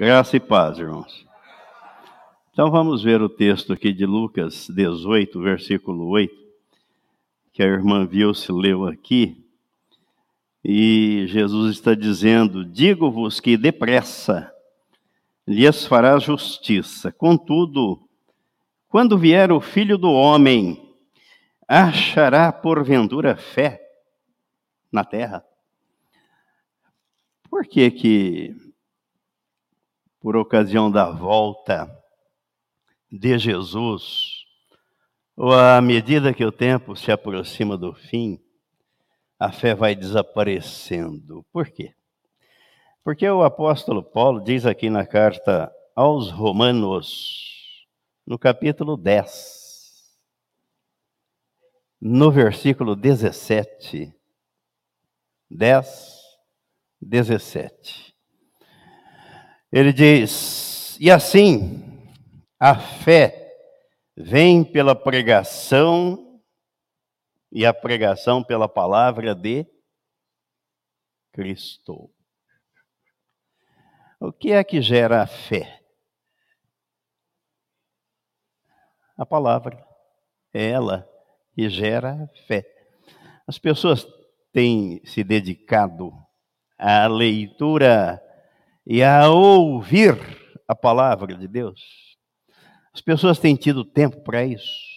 Graça e paz, irmãos. Então vamos ver o texto aqui de Lucas 18, versículo 8, que a irmã Vilse leu aqui. E Jesus está dizendo: Digo-vos que depressa lhes fará justiça. Contudo, quando vier o filho do homem, achará porventura fé na terra? Por que que, por ocasião da volta de Jesus, ou à medida que o tempo se aproxima do fim, a fé vai desaparecendo. Por quê? Porque o apóstolo Paulo diz aqui na carta aos Romanos, no capítulo 10, no versículo 17, 10, 17. Ele diz: E assim, a fé vem pela pregação e a pregação pela palavra de Cristo. O que é que gera a fé? A palavra. É ela que gera a fé. As pessoas têm se dedicado à leitura e a ouvir a palavra de Deus. As pessoas têm tido tempo para isso.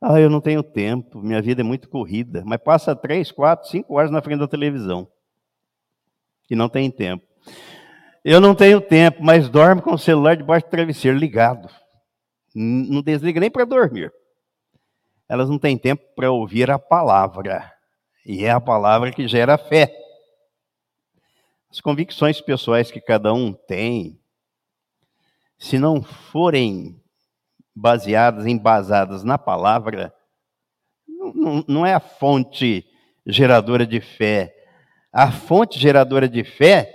Ah, eu não tenho tempo, minha vida é muito corrida. Mas passa três, quatro, cinco horas na frente da televisão. E não tem tempo. Eu não tenho tempo, mas dorme com o celular debaixo do travesseiro ligado. Não desliga nem para dormir. Elas não têm tempo para ouvir a palavra. E é a palavra que gera fé. As convicções pessoais que cada um tem, se não forem baseadas, embasadas na palavra, não, não é a fonte geradora de fé. A fonte geradora de fé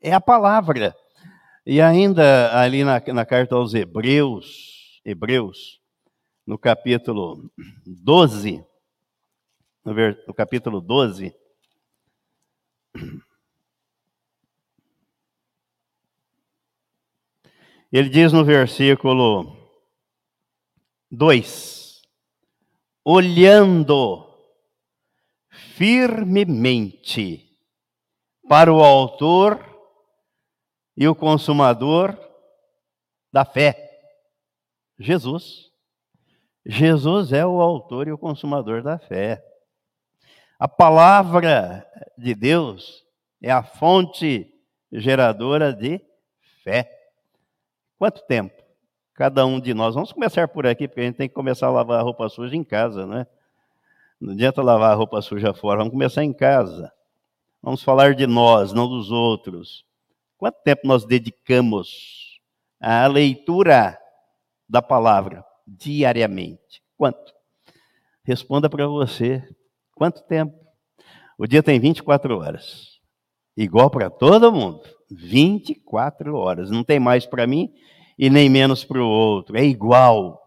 é a palavra. E ainda ali na, na carta aos Hebreus, Hebreus, no capítulo 12, no, ver, no capítulo 12, ele diz no versículo 2. Olhando firmemente para o Autor e o Consumador da fé, Jesus. Jesus é o Autor e o Consumador da fé. A palavra de Deus é a fonte geradora de fé. Quanto tempo? cada um de nós. Vamos começar por aqui, porque a gente tem que começar a lavar a roupa suja em casa, né? Não adianta lavar a roupa suja fora, vamos começar em casa. Vamos falar de nós, não dos outros. Quanto tempo nós dedicamos à leitura da palavra diariamente? Quanto? Responda para você. Quanto tempo? O dia tem 24 horas. Igual para todo mundo. 24 horas. Não tem mais para mim e nem menos para o outro, é igual.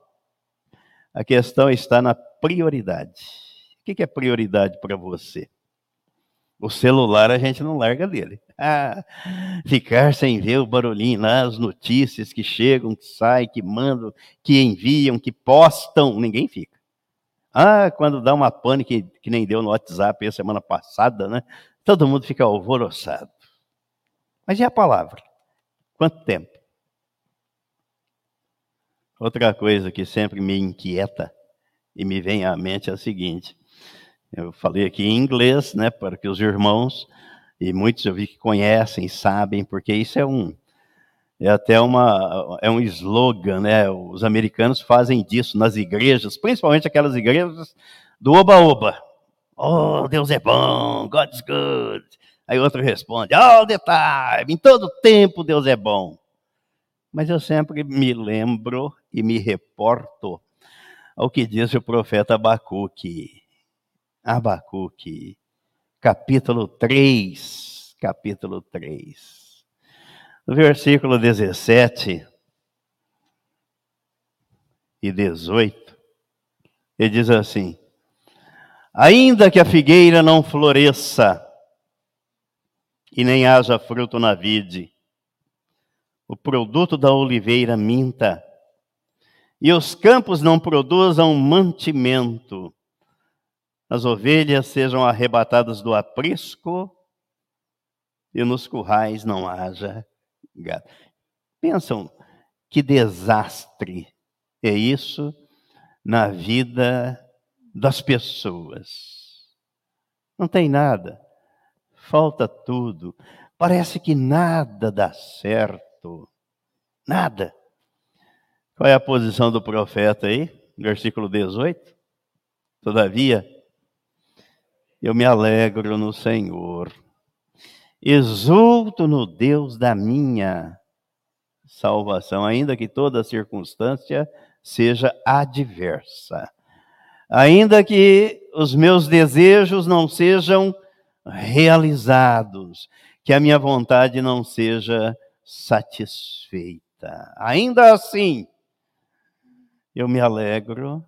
A questão está na prioridade. O que é prioridade para você? O celular a gente não larga dele. Ah, ficar sem ver o barulhinho lá, as notícias que chegam, que saem, que mandam, que enviam, que postam, ninguém fica. Ah, quando dá uma pane que, que nem deu no WhatsApp a semana passada, né? Todo mundo fica alvoroçado. Mas e a palavra? Quanto tempo? Outra coisa que sempre me inquieta e me vem à mente é a seguinte: eu falei aqui em inglês, né, para que os irmãos e muitos eu vi que conhecem, sabem, porque isso é um é até uma é um slogan, né? Os americanos fazem disso nas igrejas, principalmente aquelas igrejas do oba-oba. Oh, Deus é bom, God's good. Aí outro responde, all the time, em todo tempo Deus é bom. Mas eu sempre me lembro e me reporto ao que diz o profeta Abacuque. Abacuque, capítulo 3, capítulo 3. No versículo 17 e 18, ele diz assim: Ainda que a figueira não floresça e nem haja fruto na vide, o produto da oliveira minta, e os campos não produzam mantimento, as ovelhas sejam arrebatadas do aprisco, e nos currais não haja gado. Pensam que desastre é isso na vida das pessoas. Não tem nada, falta tudo. Parece que nada dá certo. Nada. Qual é a posição do profeta aí? Versículo 18. Todavia, eu me alegro no Senhor, exulto no Deus da minha salvação, ainda que toda circunstância seja adversa. Ainda que os meus desejos não sejam realizados, que a minha vontade não seja satisfeita. Ainda assim, eu me alegro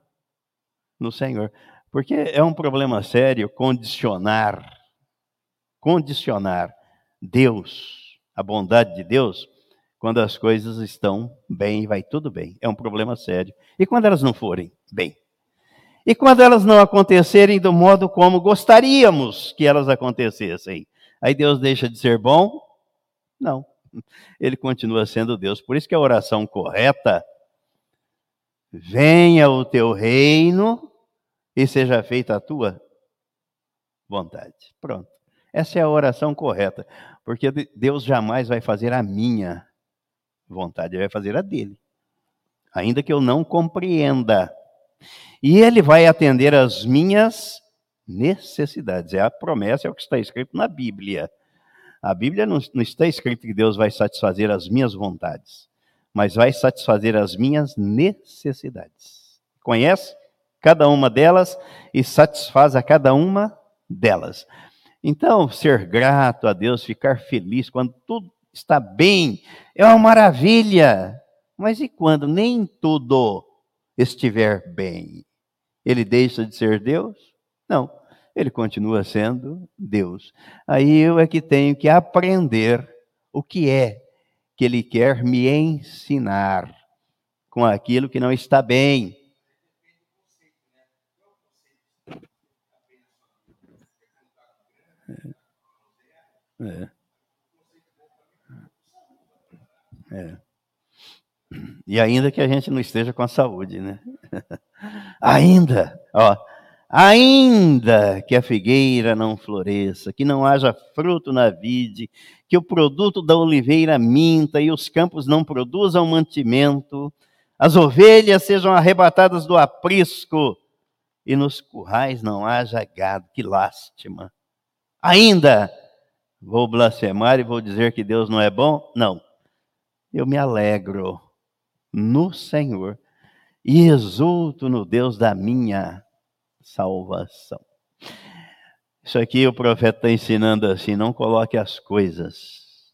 no Senhor. Porque é um problema sério condicionar, condicionar Deus, a bondade de Deus, quando as coisas estão bem, vai tudo bem. É um problema sério. E quando elas não forem bem? E quando elas não acontecerem do modo como gostaríamos que elas acontecessem? Aí Deus deixa de ser bom? Não. Ele continua sendo Deus. Por isso que a oração correta venha o teu reino e seja feita a tua vontade. Pronto. Essa é a oração correta, porque Deus jamais vai fazer a minha vontade, ele vai fazer a dele. Ainda que eu não compreenda. E ele vai atender as minhas necessidades. É a promessa, é o que está escrito na Bíblia. A Bíblia não, não está escrito que Deus vai satisfazer as minhas vontades, mas vai satisfazer as minhas necessidades. Conhece cada uma delas e satisfaz a cada uma delas. Então, ser grato a Deus, ficar feliz quando tudo está bem, é uma maravilha. Mas e quando nem tudo estiver bem? Ele deixa de ser Deus? Não, ele continua sendo Deus. Aí eu é que tenho que aprender o que é que ele quer me ensinar com aquilo que não está bem. É. é. E ainda que a gente não esteja com a saúde, né? ainda, ó, ainda que a figueira não floresça, que não haja fruto na vide, que o produto da oliveira minta e os campos não produzam mantimento, as ovelhas sejam arrebatadas do aprisco e nos currais não haja gado, que lástima. Ainda vou blasfemar e vou dizer que Deus não é bom? Não eu me alegro no Senhor e exulto no Deus da minha salvação. Isso aqui o profeta está ensinando assim: não coloque as coisas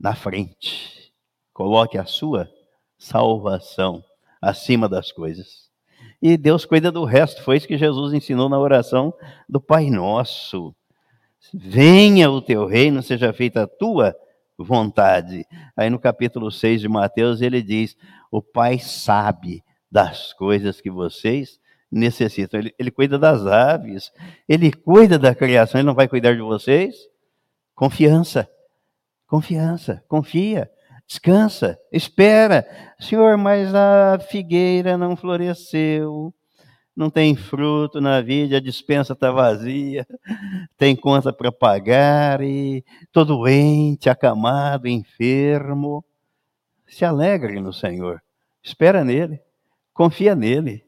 na frente, coloque a sua salvação acima das coisas. E Deus cuida do resto, foi isso que Jesus ensinou na oração do Pai Nosso. Venha o teu reino, seja feita a tua vontade. Aí no capítulo 6 de Mateus ele diz: O Pai sabe das coisas que vocês necessitam. Ele, ele cuida das aves, ele cuida da criação, ele não vai cuidar de vocês? Confiança, confiança, confia, descansa, espera. Senhor, mas a figueira não floresceu não tem fruto na vida, a dispensa está vazia, tem conta para pagar e estou doente, acamado, enfermo. Se alegre no Senhor, espera nele, confia nele,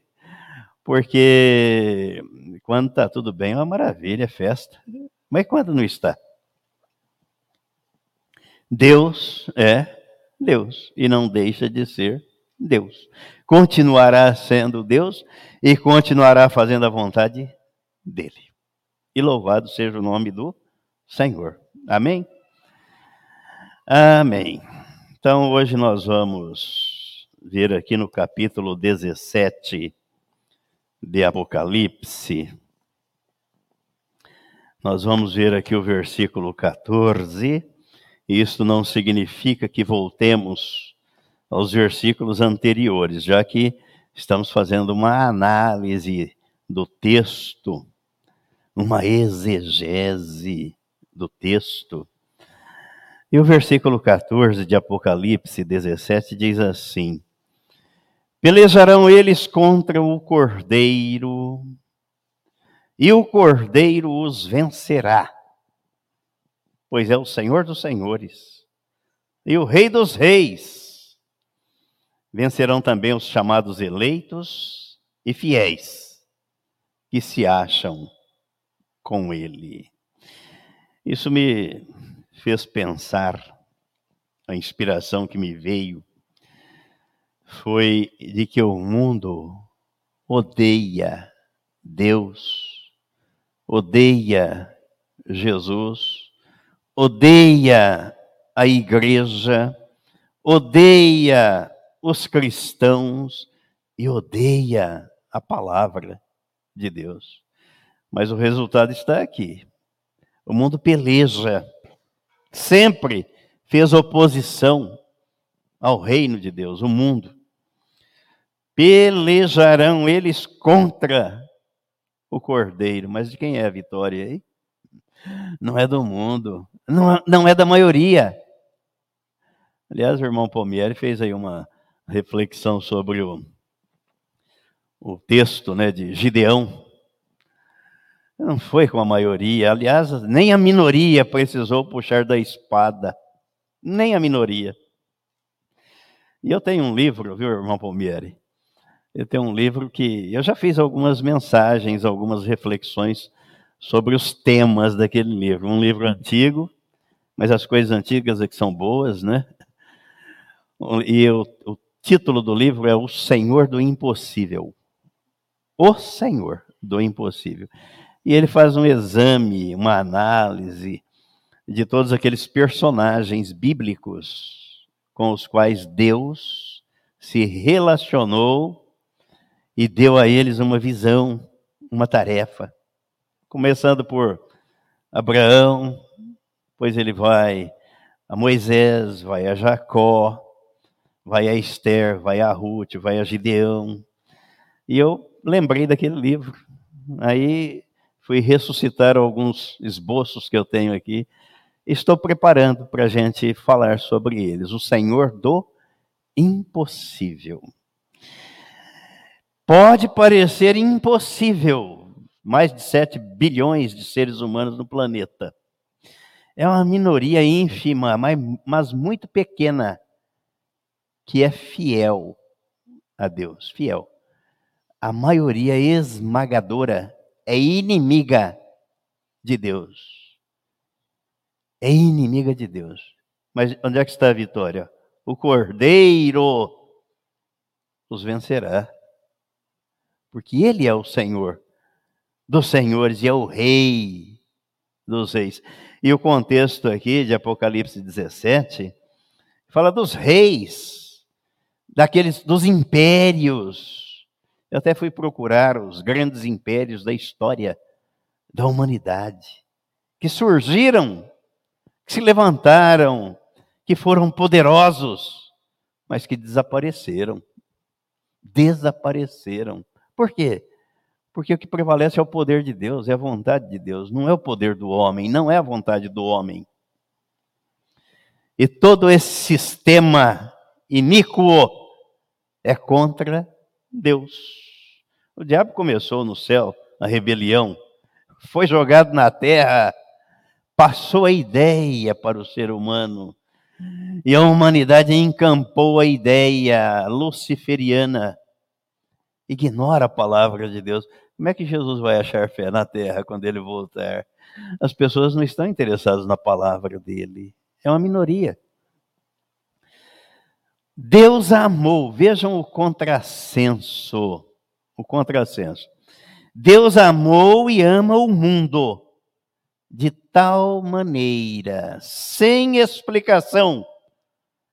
porque quando está tudo bem é uma maravilha, é festa, mas quando não está? Deus é Deus e não deixa de ser Deus. Continuará sendo Deus e continuará fazendo a vontade dele. E louvado seja o nome do Senhor. Amém? Amém. Então, hoje nós vamos ver aqui no capítulo 17 de Apocalipse. Nós vamos ver aqui o versículo 14 Isso não significa que voltemos aos versículos anteriores, já que estamos fazendo uma análise do texto, uma exegese do texto. E o versículo 14 de Apocalipse 17 diz assim: Pelejarão eles contra o cordeiro, e o cordeiro os vencerá, pois é o Senhor dos senhores e o Rei dos reis. Vencerão também os chamados eleitos e fiéis, que se acham com ele. Isso me fez pensar, a inspiração que me veio foi de que o mundo odeia Deus, odeia Jesus, odeia a igreja, odeia os cristãos e odeia a palavra de Deus. Mas o resultado está aqui. O mundo peleja sempre fez oposição ao reino de Deus, o mundo. Pelejarão eles contra o cordeiro. Mas de quem é a vitória aí? Não é do mundo, não, é, não é da maioria. Aliás, o irmão Palmieri fez aí uma reflexão sobre o, o texto né, de Gideão. Não foi com a maioria. Aliás, nem a minoria precisou puxar da espada. Nem a minoria. E eu tenho um livro, viu, irmão Palmieri? Eu tenho um livro que eu já fiz algumas mensagens, algumas reflexões sobre os temas daquele livro. Um livro antigo, mas as coisas antigas é que são boas, né? E o, o título do livro é O Senhor do Impossível. O Senhor do Impossível e ele faz um exame, uma análise de todos aqueles personagens bíblicos com os quais Deus se relacionou e deu a eles uma visão, uma tarefa. Começando por Abraão, depois ele vai a Moisés, vai a Jacó, vai a Esther, vai a Ruth, vai a Gideão. E eu lembrei daquele livro. Aí fui ressuscitar alguns esboços que eu tenho aqui. Estou preparando para a gente falar sobre eles. O Senhor do impossível. Pode parecer impossível, mais de 7 bilhões de seres humanos no planeta. É uma minoria ínfima, mas, muito pequena, que é fiel a Deus, fiel. A maioria esmagadora é inimiga de Deus. É inimiga de Deus. Mas onde é que está a vitória? O Cordeiro os vencerá. Porque Ele é o Senhor dos senhores e é o Rei dos reis. E o contexto aqui de Apocalipse 17 fala dos reis, daqueles dos impérios eu até fui procurar os grandes impérios da história da humanidade, que surgiram, que se levantaram, que foram poderosos, mas que desapareceram. Desapareceram. Por quê? Porque o que prevalece é o poder de Deus, é a vontade de Deus, não é o poder do homem, não é a vontade do homem. E todo esse sistema iníquo é contra Deus. O diabo começou no céu, na rebelião, foi jogado na terra, passou a ideia para o ser humano, e a humanidade encampou a ideia luciferiana. Ignora a palavra de Deus. Como é que Jesus vai achar fé na terra quando ele voltar? As pessoas não estão interessadas na palavra dele. É uma minoria. Deus amou, vejam o contrassenso, o contrassenso. Deus amou e ama o mundo de tal maneira, sem explicação.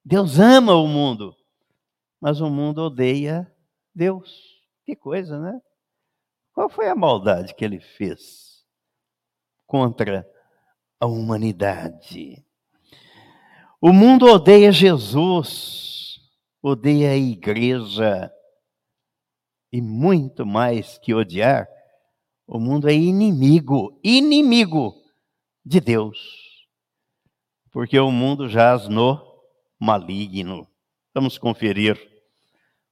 Deus ama o mundo, mas o mundo odeia Deus. Que coisa, né? Qual foi a maldade que ele fez contra a humanidade? O mundo odeia Jesus, odeia a igreja, e muito mais que odiar, o mundo é inimigo, inimigo de Deus. Porque o mundo jaz no maligno. Vamos conferir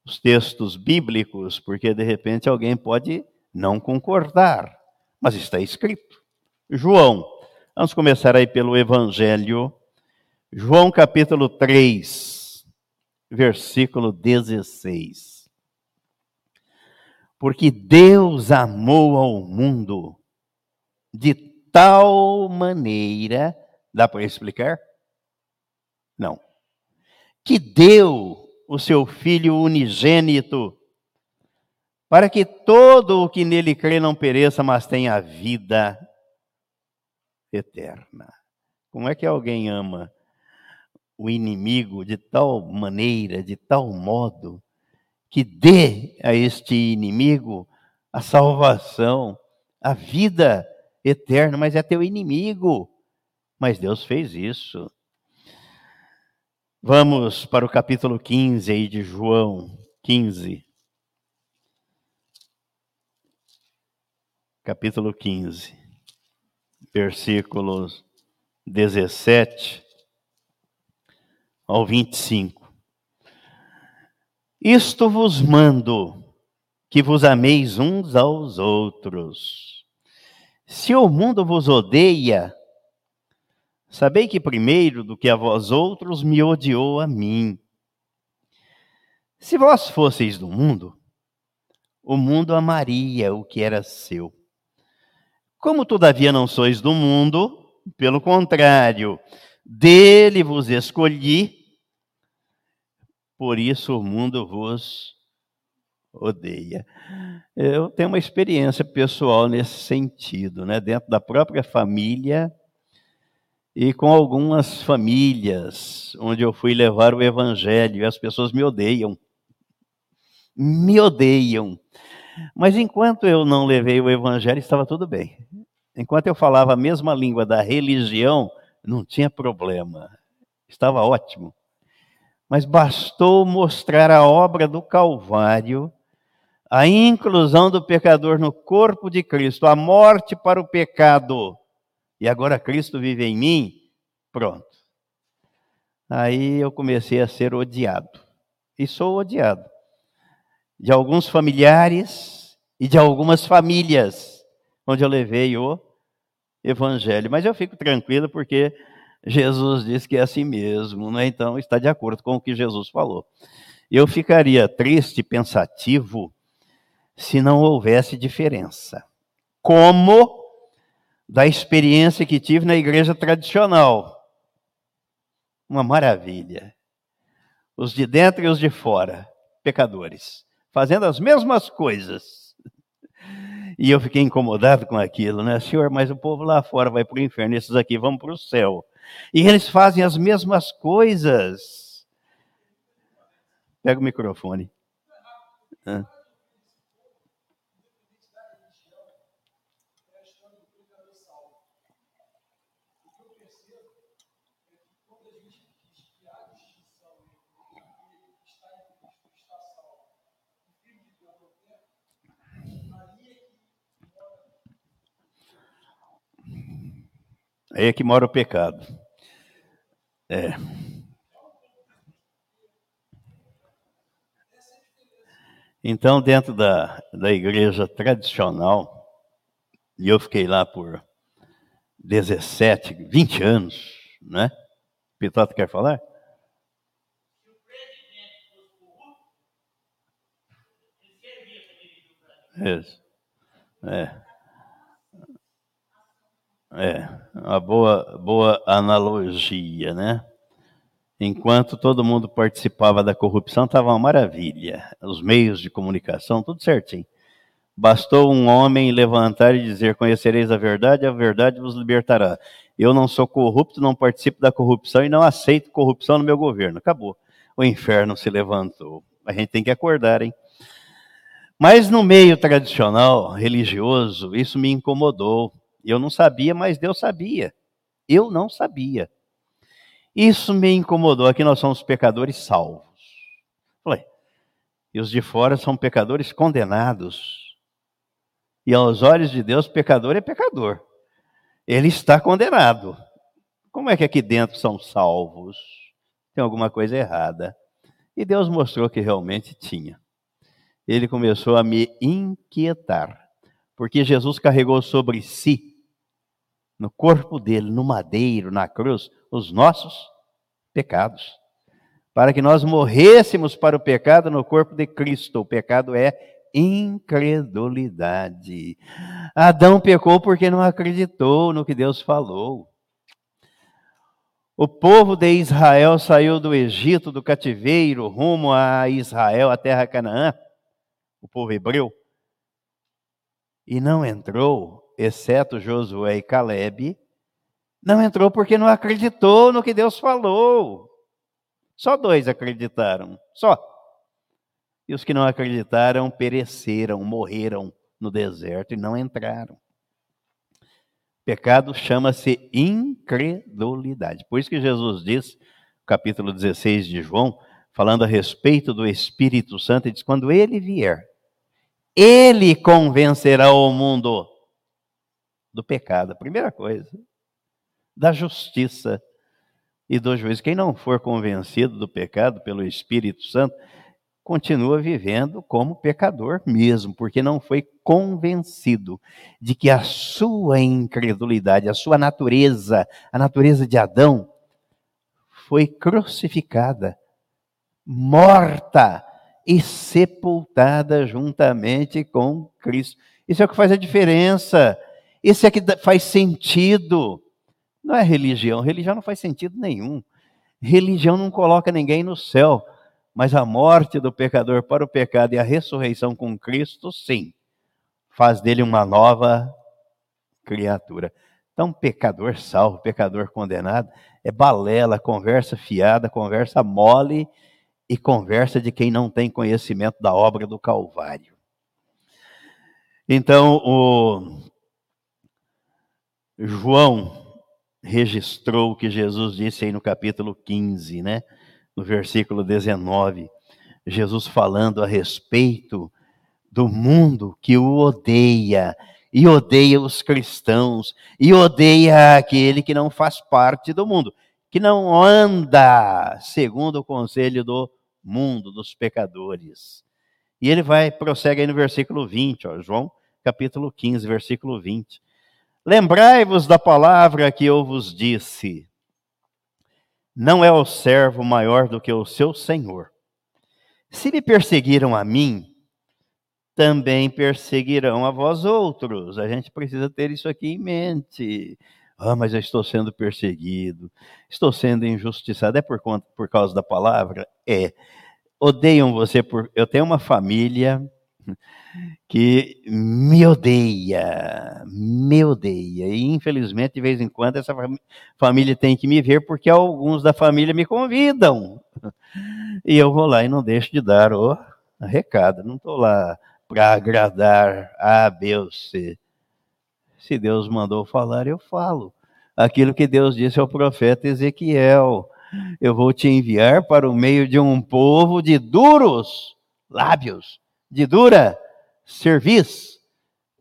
os textos bíblicos, porque de repente alguém pode não concordar, mas está escrito. João, vamos começar aí pelo Evangelho. João capítulo 3, versículo 16. Porque Deus amou ao mundo de tal maneira, dá para explicar? Não. Que deu o seu Filho unigênito, para que todo o que nele crê não pereça, mas tenha vida eterna. Como é que alguém ama o inimigo de tal maneira, de tal modo, que dê a este inimigo a salvação, a vida eterna, mas é teu inimigo. Mas Deus fez isso. Vamos para o capítulo 15 aí de João 15. Capítulo 15, versículos 17 ao 25. Isto vos mando, que vos ameis uns aos outros. Se o mundo vos odeia, Sabei que primeiro do que a vós outros me odiou a mim. Se vós fosseis do mundo, o mundo amaria o que era seu. Como todavia não sois do mundo, pelo contrário, dele vos escolhi, por isso o mundo vos odeia. Eu tenho uma experiência pessoal nesse sentido, né? Dentro da própria família, e com algumas famílias onde eu fui levar o evangelho e as pessoas me odeiam. Me odeiam. Mas enquanto eu não levei o evangelho, estava tudo bem. Enquanto eu falava a mesma língua da religião, não tinha problema. Estava ótimo. Mas bastou mostrar a obra do Calvário, a inclusão do pecador no corpo de Cristo, a morte para o pecado e agora Cristo vive em mim, pronto. Aí eu comecei a ser odiado. E sou odiado. De alguns familiares e de algumas famílias, onde eu levei o evangelho. Mas eu fico tranquilo porque Jesus disse que é assim mesmo, né? então está de acordo com o que Jesus falou. Eu ficaria triste, pensativo, se não houvesse diferença. Como da experiência que tive na igreja tradicional. Uma maravilha. Os de dentro e os de fora, pecadores, fazendo as mesmas coisas. E eu fiquei incomodado com aquilo, né? Senhor, mas o povo lá fora vai para o inferno, esses aqui vão para o céu. E eles fazem as mesmas coisas. Pega o microfone. Ah. Aí é que mora o pecado. É. Então, dentro da, da igreja tradicional, e eu fiquei lá por 17, 20 anos, né? Pitota quer falar? Isso. É. É, uma boa, boa analogia, né? Enquanto todo mundo participava da corrupção, estava uma maravilha. Os meios de comunicação, tudo certinho. Bastou um homem levantar e dizer: Conhecereis a verdade, a verdade vos libertará. Eu não sou corrupto, não participo da corrupção e não aceito corrupção no meu governo. Acabou. O inferno se levantou. A gente tem que acordar, hein? Mas no meio tradicional, religioso, isso me incomodou eu não sabia, mas Deus sabia. Eu não sabia. Isso me incomodou. Aqui nós somos pecadores salvos. Falei, e os de fora são pecadores condenados. E aos olhos de Deus, pecador é pecador. Ele está condenado. Como é que aqui dentro são salvos? Tem alguma coisa errada. E Deus mostrou que realmente tinha. Ele começou a me inquietar, porque Jesus carregou sobre si, no corpo dele, no madeiro, na cruz, os nossos pecados. Para que nós morrêssemos para o pecado no corpo de Cristo. O pecado é incredulidade. Adão pecou porque não acreditou no que Deus falou. O povo de Israel saiu do Egito, do cativeiro, rumo a Israel, a terra Canaã, o povo hebreu, e não entrou, exceto Josué e Caleb, não entrou porque não acreditou no que Deus falou. Só dois acreditaram, só. E os que não acreditaram pereceram, morreram no deserto e não entraram. Pecado chama-se incredulidade. Por isso que Jesus diz, capítulo 16 de João, falando a respeito do Espírito Santo, ele diz: quando ele vier, ele convencerá o mundo do pecado. A primeira coisa da justiça e do juízo. Quem não for convencido do pecado pelo Espírito Santo, continua vivendo como pecador mesmo, porque não foi convencido de que a sua incredulidade, a sua natureza, a natureza de Adão, foi crucificada, morta e sepultada juntamente com Cristo. Isso é o que faz a diferença. Isso é que faz sentido. Não é religião. Religião não faz sentido nenhum. Religião não coloca ninguém no céu. Mas a morte do pecador para o pecado e a ressurreição com Cristo, sim, faz dele uma nova criatura. Então, pecador salvo, pecador condenado, é balela, conversa fiada, conversa mole e conversa de quem não tem conhecimento da obra do Calvário. Então, o João registrou o que Jesus disse aí no capítulo 15, né? No versículo 19, Jesus falando a respeito do mundo que o odeia, e odeia os cristãos, e odeia aquele que não faz parte do mundo, que não anda segundo o conselho do mundo, dos pecadores. E ele vai, prossegue aí no versículo 20, ó, João capítulo 15, versículo 20. Lembrai-vos da palavra que eu vos disse: Não é o servo maior do que o seu senhor. Se me perseguiram a mim, também perseguirão a vós outros. A gente precisa ter isso aqui em mente. Ah, mas eu estou sendo perseguido, estou sendo injustiçado. É por, conta, por causa da palavra? É. Odeiam você por. Eu tenho uma família que me odeia, me odeia. E infelizmente, de vez em quando, essa família tem que me ver porque alguns da família me convidam. E eu vou lá e não deixo de dar o recado. Não estou lá para agradar A, C. Se Deus mandou falar, eu falo. Aquilo que Deus disse ao profeta Ezequiel: Eu vou te enviar para o meio de um povo de duros lábios, de dura cerviz.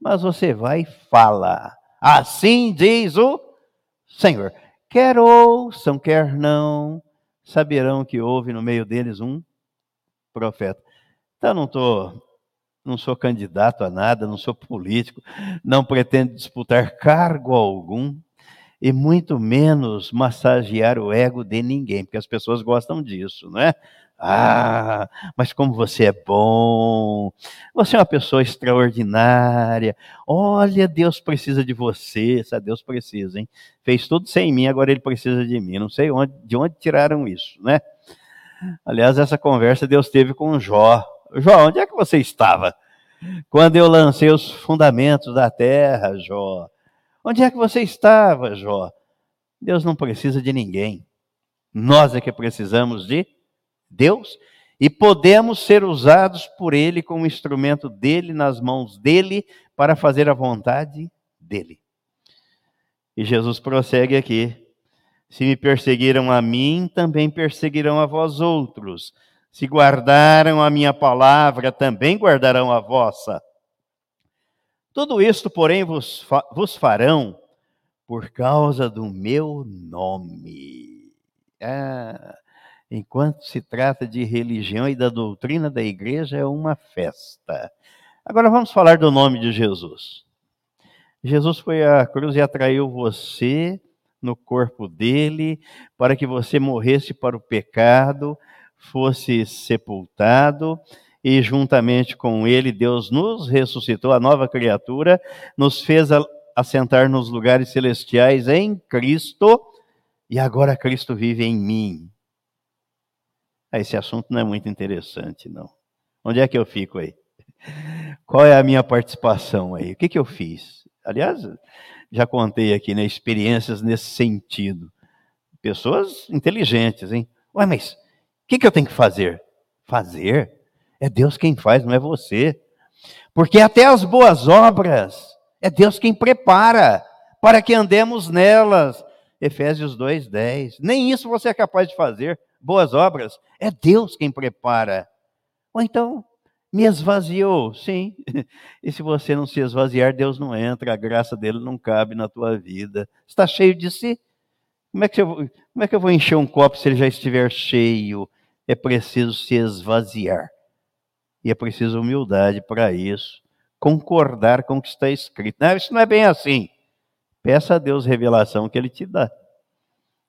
Mas você vai e fala. Assim diz o Senhor. Quer ouçam, quer não, saberão que houve no meio deles um profeta. Então, não estou não sou candidato a nada, não sou político, não pretendo disputar cargo algum e muito menos massagear o ego de ninguém, porque as pessoas gostam disso, não é? Ah, mas como você é bom, você é uma pessoa extraordinária. Olha, Deus precisa de você, sabe? Deus precisa, hein? Fez tudo sem mim, agora ele precisa de mim. Não sei onde, de onde tiraram isso, né? Aliás, essa conversa Deus teve com Jó. Jó, onde é que você estava? Quando eu lancei os fundamentos da terra, Jó. Onde é que você estava, Jó? Deus não precisa de ninguém. Nós é que precisamos de Deus e podemos ser usados por Ele como instrumento dele, nas mãos dele, para fazer a vontade dele. E Jesus prossegue aqui: Se me perseguiram a mim, também perseguirão a vós outros. Se guardaram a minha palavra, também guardarão a vossa. Tudo isto, porém, vos, fa vos farão por causa do meu nome. Ah, enquanto se trata de religião e da doutrina da igreja, é uma festa. Agora vamos falar do nome de Jesus. Jesus foi à cruz e atraiu você no corpo dele para que você morresse para o pecado, fosse sepultado e juntamente com ele Deus nos ressuscitou, a nova criatura, nos fez assentar nos lugares celestiais em Cristo e agora Cristo vive em mim. Ah, esse assunto não é muito interessante, não. Onde é que eu fico aí? Qual é a minha participação aí? O que, que eu fiz? Aliás, já contei aqui, né, experiências nesse sentido. Pessoas inteligentes, hein? Ué, mas o que, que eu tenho que fazer? Fazer? É Deus quem faz, não é você. Porque até as boas obras, é Deus quem prepara para que andemos nelas. Efésios 2:10. Nem isso você é capaz de fazer. Boas obras, é Deus quem prepara. Ou então, me esvaziou, sim. E se você não se esvaziar, Deus não entra, a graça dele não cabe na tua vida. Está cheio de si? Como é que eu, como é que eu vou encher um copo se ele já estiver cheio? É preciso se esvaziar. E é preciso humildade para isso. Concordar com o que está escrito. Não, isso não é bem assim. Peça a Deus revelação que ele te dá.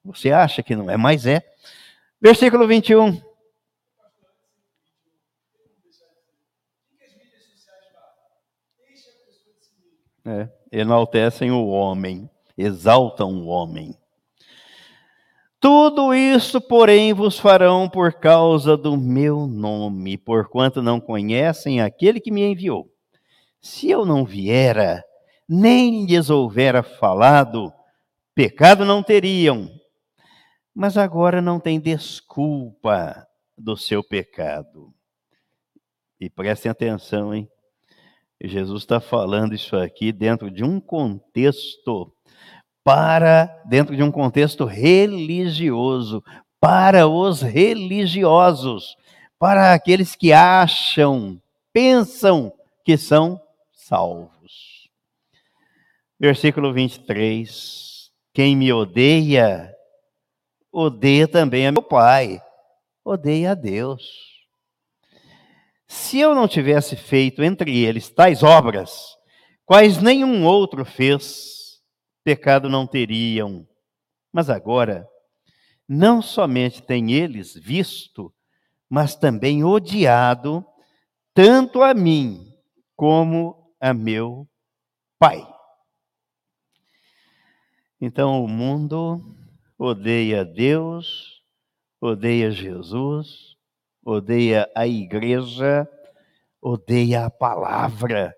Você acha que não é, mas é. Versículo 21. É, enaltecem o homem, exaltam o homem. Tudo isso, porém, vos farão por causa do meu nome, porquanto não conhecem aquele que me enviou. Se eu não viera, nem lhes houvera falado, pecado não teriam. Mas agora não tem desculpa do seu pecado. E prestem atenção, hein? Jesus está falando isso aqui dentro de um contexto para dentro de um contexto religioso, para os religiosos, para aqueles que acham, pensam que são salvos. Versículo 23. Quem me odeia, odeia também a meu Pai, odeia a Deus. Se eu não tivesse feito entre eles tais obras, quais nenhum outro fez, pecado não teriam. Mas agora, não somente têm eles visto, mas também odiado, tanto a mim como a meu Pai. Então o mundo odeia Deus, odeia Jesus, odeia a igreja, odeia a palavra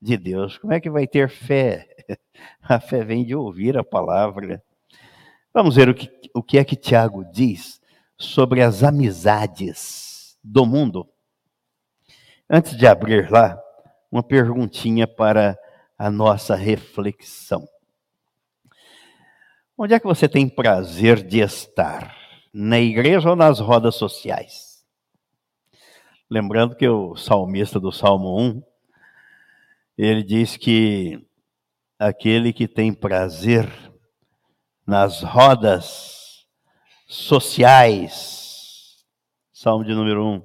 de Deus. Como é que vai ter fé? A fé vem de ouvir a palavra. Vamos ver o que, o que é que Tiago diz sobre as amizades do mundo. Antes de abrir lá, uma perguntinha para a nossa reflexão. Onde é que você tem prazer de estar? Na igreja ou nas rodas sociais? Lembrando que o salmista do Salmo 1, ele diz que aquele que tem prazer nas rodas sociais, Salmo de número 1,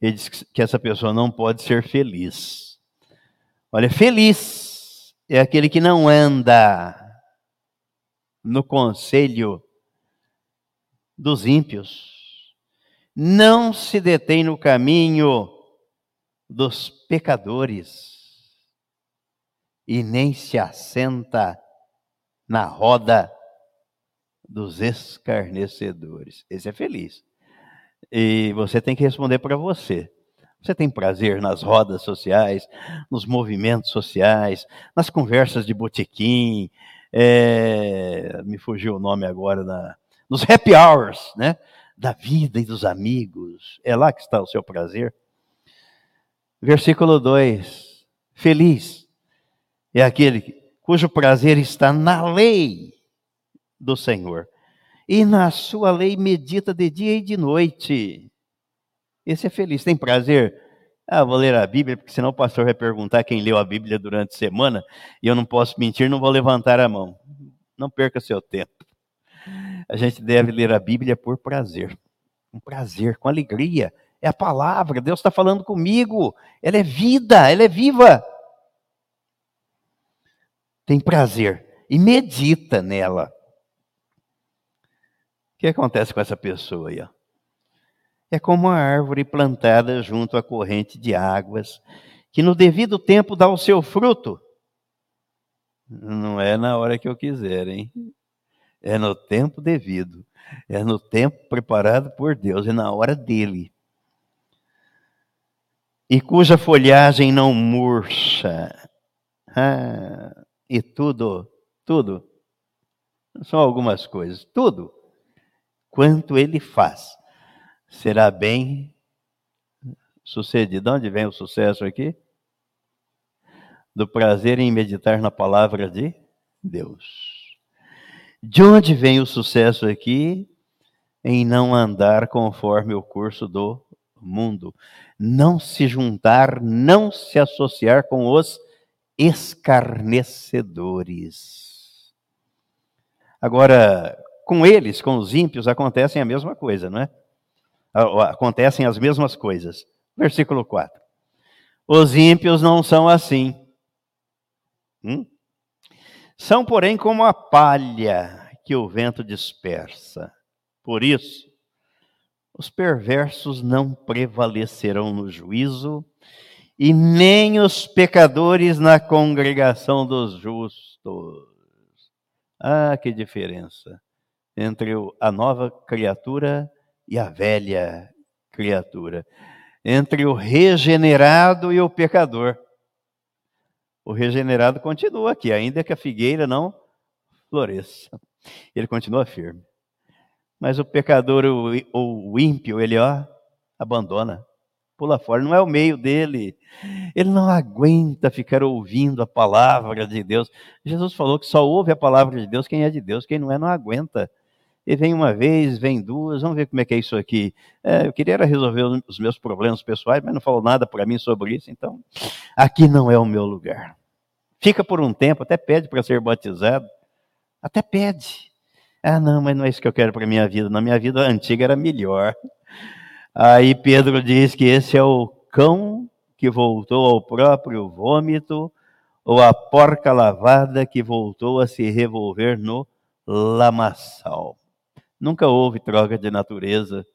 ele diz que essa pessoa não pode ser feliz. Olha, feliz é aquele que não anda no conselho dos ímpios não se detém no caminho dos pecadores e nem se assenta na roda dos escarnecedores. Esse é feliz. E você tem que responder para você. Você tem prazer nas rodas sociais, nos movimentos sociais, nas conversas de botequim, é, me fugiu o nome agora, na, nos happy hours, né? da vida e dos amigos. É lá que está o seu prazer. Versículo 2: Feliz é aquele cujo prazer está na lei do Senhor. E na sua lei medita de dia e de noite. Esse é feliz, tem prazer. Ah, vou ler a Bíblia, porque senão o pastor vai perguntar quem leu a Bíblia durante a semana, e eu não posso mentir, não vou levantar a mão. Não perca seu tempo. A gente deve ler a Bíblia por prazer. Com prazer, com alegria. É a palavra, Deus está falando comigo. Ela é vida, ela é viva. Tem prazer e medita nela. O que acontece com essa pessoa aí? É como uma árvore plantada junto à corrente de águas, que no devido tempo dá o seu fruto. Não é na hora que eu quiser, hein? É no tempo devido. É no tempo preparado por Deus, é na hora dele. E cuja folhagem não murcha. Ah, e tudo, tudo. São algumas coisas, tudo. Quanto ele faz será bem sucedido. De onde vem o sucesso aqui? Do prazer em meditar na palavra de Deus. De onde vem o sucesso aqui? Em não andar conforme o curso do mundo. Não se juntar, não se associar com os escarnecedores. Agora, com eles, com os ímpios, acontecem a mesma coisa, não é? Acontecem as mesmas coisas. Versículo 4. Os ímpios não são assim. Hum? São, porém, como a palha que o vento dispersa. Por isso, os perversos não prevalecerão no juízo, e nem os pecadores na congregação dos justos. Ah, que diferença entre a nova criatura e a velha criatura, entre o regenerado e o pecador. O regenerado continua aqui, ainda que a figueira não floresça. Ele continua firme. Mas o pecador, o, o ímpio, ele ó, abandona, pula fora, não é o meio dele. Ele não aguenta ficar ouvindo a palavra de Deus. Jesus falou que só ouve a palavra de Deus quem é de Deus, quem não é, não aguenta. E vem uma vez, vem duas, vamos ver como é que é isso aqui. É, eu queria resolver os meus problemas pessoais, mas não falou nada para mim sobre isso, então aqui não é o meu lugar. Fica por um tempo, até pede para ser batizado, até pede. Ah, não, mas não é isso que eu quero para minha vida. Na minha vida antiga era melhor. Aí Pedro diz que esse é o cão que voltou ao próprio vômito, ou a porca lavada que voltou a se revolver no lamaçal. Nunca houve troca de natureza,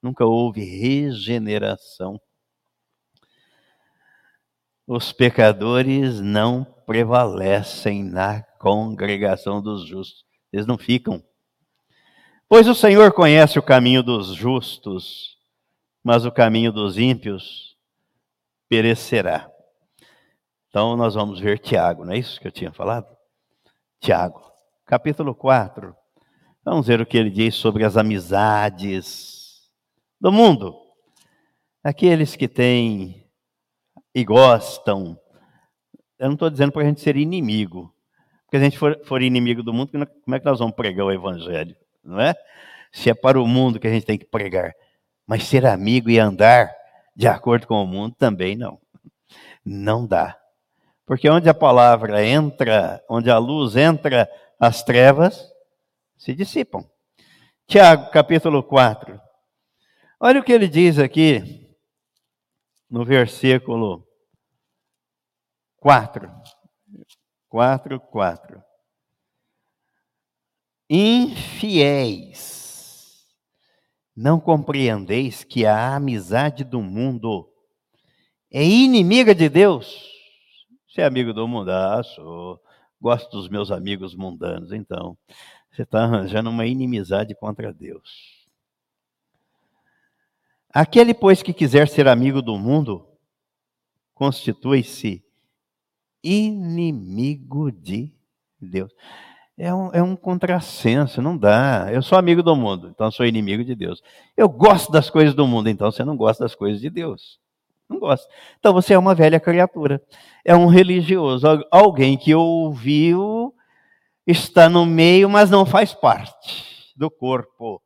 nunca houve regeneração. Os pecadores não prevalecem na congregação dos justos, eles não ficam. Pois o Senhor conhece o caminho dos justos, mas o caminho dos ímpios perecerá. Então nós vamos ver Tiago, não é isso que eu tinha falado? Tiago, capítulo 4, Vamos ver o que ele diz sobre as amizades do mundo. Aqueles que têm e gostam. Eu não estou dizendo para a gente ser inimigo. Porque se a gente for, for, inimigo do mundo, como é que nós vamos pregar o evangelho? Não é? Se é para o mundo que a gente tem que pregar. Mas ser amigo e andar de acordo com o mundo também não. Não dá. Porque onde a palavra entra, onde a luz entra, as trevas se dissipam. Tiago, capítulo 4. Olha o que ele diz aqui no versículo 4. 4, 4. Infiéis, não compreendeis que a amizade do mundo é inimiga de Deus? Você é amigo do mundo? Ah, sou. Gosto dos meus amigos mundanos, então. Você está arranjando uma inimizade contra Deus. Aquele, pois, que quiser ser amigo do mundo, constitui-se inimigo de Deus. É um, é um contrassenso, não dá. Eu sou amigo do mundo, então sou inimigo de Deus. Eu gosto das coisas do mundo, então você não gosta das coisas de Deus. Não gosta. Então você é uma velha criatura. É um religioso, alguém que ouviu está no meio, mas não faz parte do corpo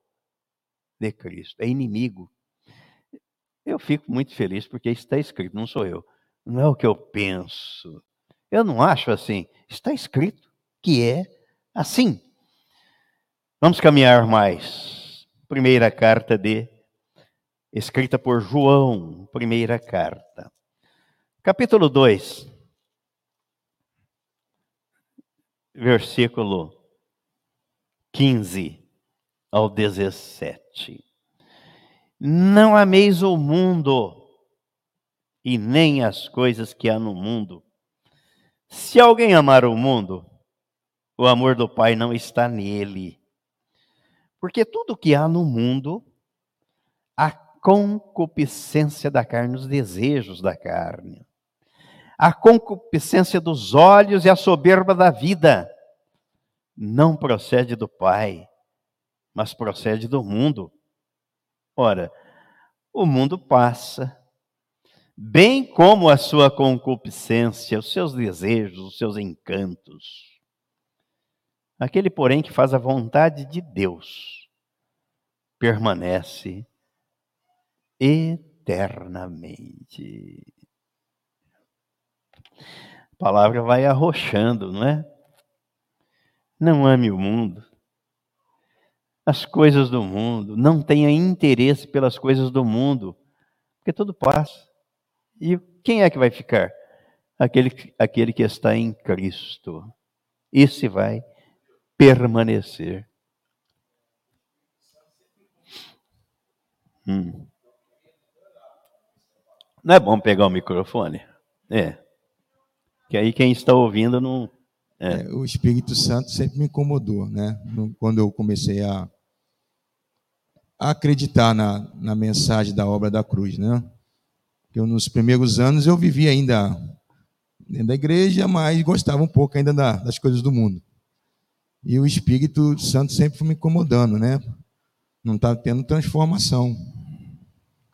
de Cristo. É inimigo. Eu fico muito feliz porque está escrito, não sou eu. Não é o que eu penso. Eu não acho assim. Está escrito que é assim. Vamos caminhar mais. Primeira carta de escrita por João, primeira carta. Capítulo 2. Versículo 15 ao 17. Não ameis o mundo e nem as coisas que há no mundo. Se alguém amar o mundo, o amor do Pai não está nele. Porque tudo que há no mundo, a concupiscência da carne, os desejos da carne, a concupiscência dos olhos e a soberba da vida, não procede do Pai, mas procede do mundo. Ora, o mundo passa, bem como a sua concupiscência, os seus desejos, os seus encantos. Aquele, porém, que faz a vontade de Deus, permanece eternamente. A palavra vai arrochando, não é? Não ame o mundo, as coisas do mundo, não tenha interesse pelas coisas do mundo, porque tudo passa. E quem é que vai ficar? Aquele, aquele que está em Cristo. Esse vai permanecer. Hum. Não é bom pegar o microfone? É. Que aí quem está ouvindo não. É. É, o Espírito Santo sempre me incomodou, né? Quando eu comecei a, acreditar na, na mensagem da obra da cruz, né? Eu, nos primeiros anos eu vivia ainda dentro da igreja, mas gostava um pouco ainda da, das coisas do mundo. E o Espírito Santo sempre foi me incomodando, né? Não está tendo transformação.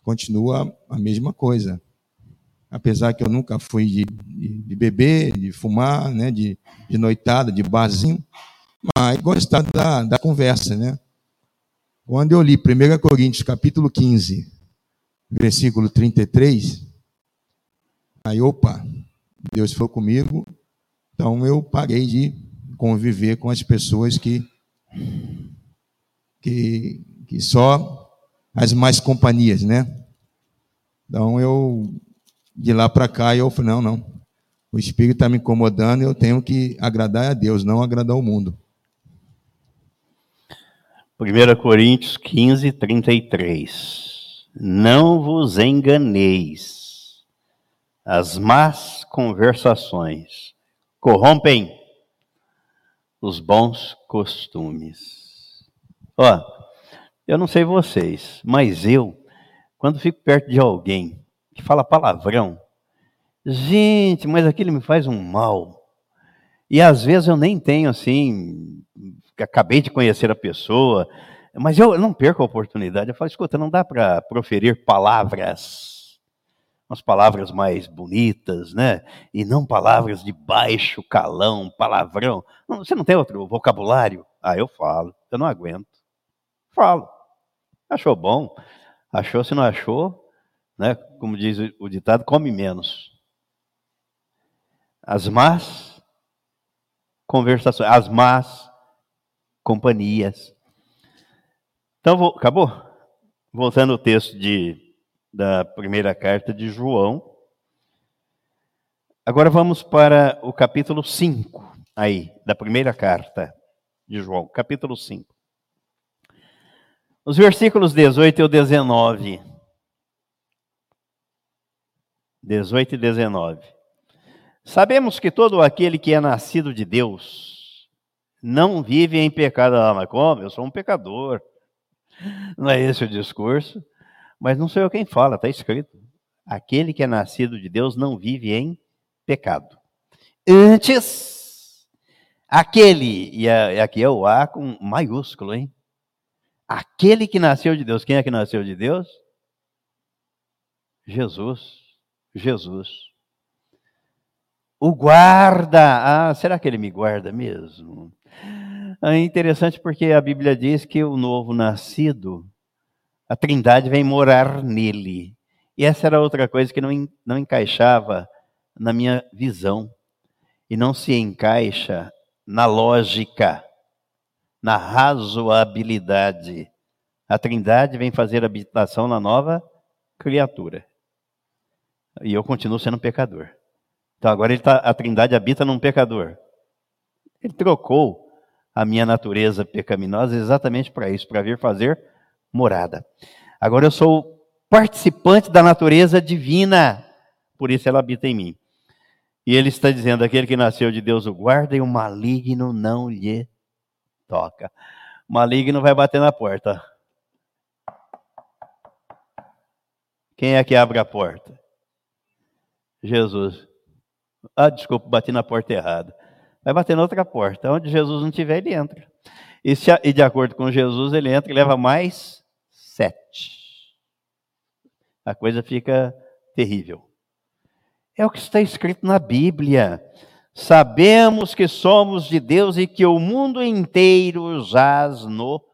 Continua a mesma coisa. Apesar que eu nunca fui de, de, de beber, de fumar, né? de, de noitada, de barzinho, mas gostava da, da conversa, né? Quando eu li 1 Coríntios capítulo 15, versículo 33, aí, opa, Deus foi comigo, então eu parei de conviver com as pessoas que, que, que só as mais companhias, né? Então eu, de lá para cá, eu falei, não, não, o Espírito está me incomodando eu tenho que agradar a Deus, não agradar o mundo. 1 Coríntios 15, 33. Não vos enganeis, as más conversações corrompem os bons costumes. Ó, eu não sei vocês, mas eu, quando fico perto de alguém que fala palavrão, gente, mas aquilo me faz um mal. E às vezes eu nem tenho assim acabei de conhecer a pessoa, mas eu não perco a oportunidade. Eu falo, escuta, não dá para proferir palavras, umas palavras mais bonitas, né? E não palavras de baixo calão, palavrão. Você não tem outro vocabulário? Ah, eu falo, eu não aguento. Falo. Achou bom? Achou, se não achou, né? Como diz o ditado, come menos. As más conversações, as más companhias. Então, vou, acabou? Voltando ao texto de, da primeira carta de João. Agora vamos para o capítulo 5, aí, da primeira carta de João, capítulo 5. Os versículos 18 e 19. 18 e 19. Sabemos que todo aquele que é nascido de Deus não vive em pecado. Ah, mas como? Eu sou um pecador. Não é esse o discurso. Mas não sou eu quem fala, está escrito. Aquele que é nascido de Deus não vive em pecado. Antes, aquele, e aqui é o A com maiúsculo, hein? Aquele que nasceu de Deus, quem é que nasceu de Deus? Jesus. Jesus. O guarda. Ah, será que ele me guarda mesmo? É interessante porque a Bíblia diz que o novo nascido, a Trindade vem morar nele. E essa era outra coisa que não, não encaixava na minha visão. E não se encaixa na lógica, na razoabilidade. A Trindade vem fazer habitação na nova criatura. E eu continuo sendo pecador. Então agora ele tá, a Trindade habita num pecador. Ele trocou a minha natureza pecaminosa exatamente para isso, para vir fazer morada. Agora eu sou participante da natureza divina, por isso ela habita em mim. E ele está dizendo: aquele que nasceu de Deus o guarda e o maligno não lhe toca. O maligno vai bater na porta. Quem é que abre a porta? Jesus. Ah, desculpa, bati na porta errada. Vai bater na outra porta. Onde Jesus não tiver, ele entra. E, se, e de acordo com Jesus, ele entra e leva mais sete. A coisa fica terrível. É o que está escrito na Bíblia. Sabemos que somos de Deus e que o mundo inteiro jaz no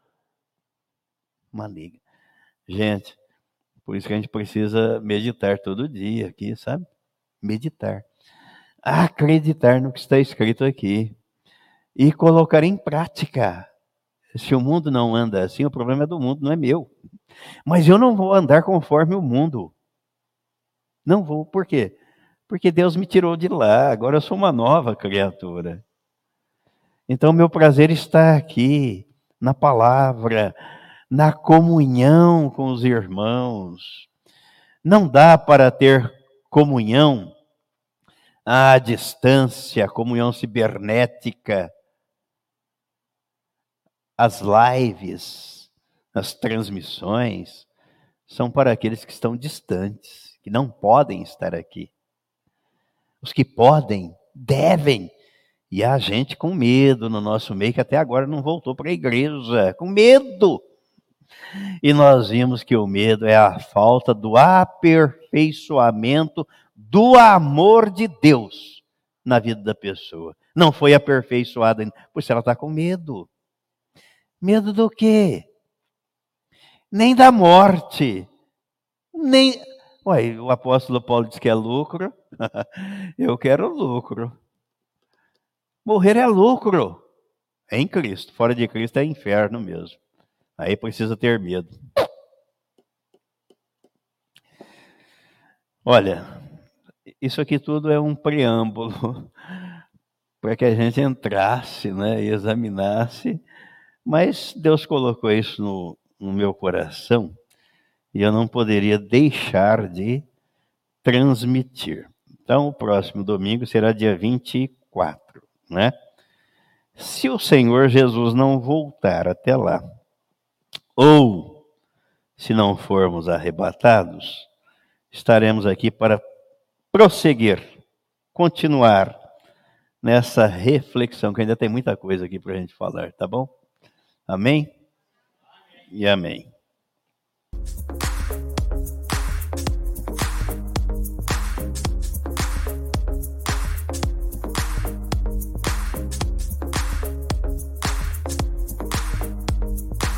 maligno. Gente, por isso que a gente precisa meditar todo dia aqui, sabe? Meditar acreditar no que está escrito aqui e colocar em prática. Se o mundo não anda assim, o problema é do mundo, não é meu. Mas eu não vou andar conforme o mundo. Não vou, por quê? Porque Deus me tirou de lá, agora eu sou uma nova criatura. Então, meu prazer está aqui, na palavra, na comunhão com os irmãos. Não dá para ter comunhão à distância, a comunhão cibernética, as lives, as transmissões, são para aqueles que estão distantes, que não podem estar aqui. Os que podem, devem. E há gente com medo no nosso meio que até agora não voltou para a igreja, com medo. E nós vimos que o medo é a falta do aperfeiçoamento do amor de Deus na vida da pessoa. Não foi aperfeiçoada ainda, pois ela está com medo. Medo do quê? Nem da morte. Nem. Ué, o apóstolo Paulo diz que é lucro. Eu quero lucro. Morrer é lucro. É em Cristo. Fora de Cristo é inferno mesmo. Aí precisa ter medo. Olha, isso aqui tudo é um preâmbulo para que a gente entrasse né, e examinasse, mas Deus colocou isso no, no meu coração e eu não poderia deixar de transmitir. Então, o próximo domingo será dia 24, né? Se o Senhor Jesus não voltar até lá, ou se não formos arrebatados, estaremos aqui para prosseguir, continuar nessa reflexão, que ainda tem muita coisa aqui para a gente falar, tá bom? Amém? E amém.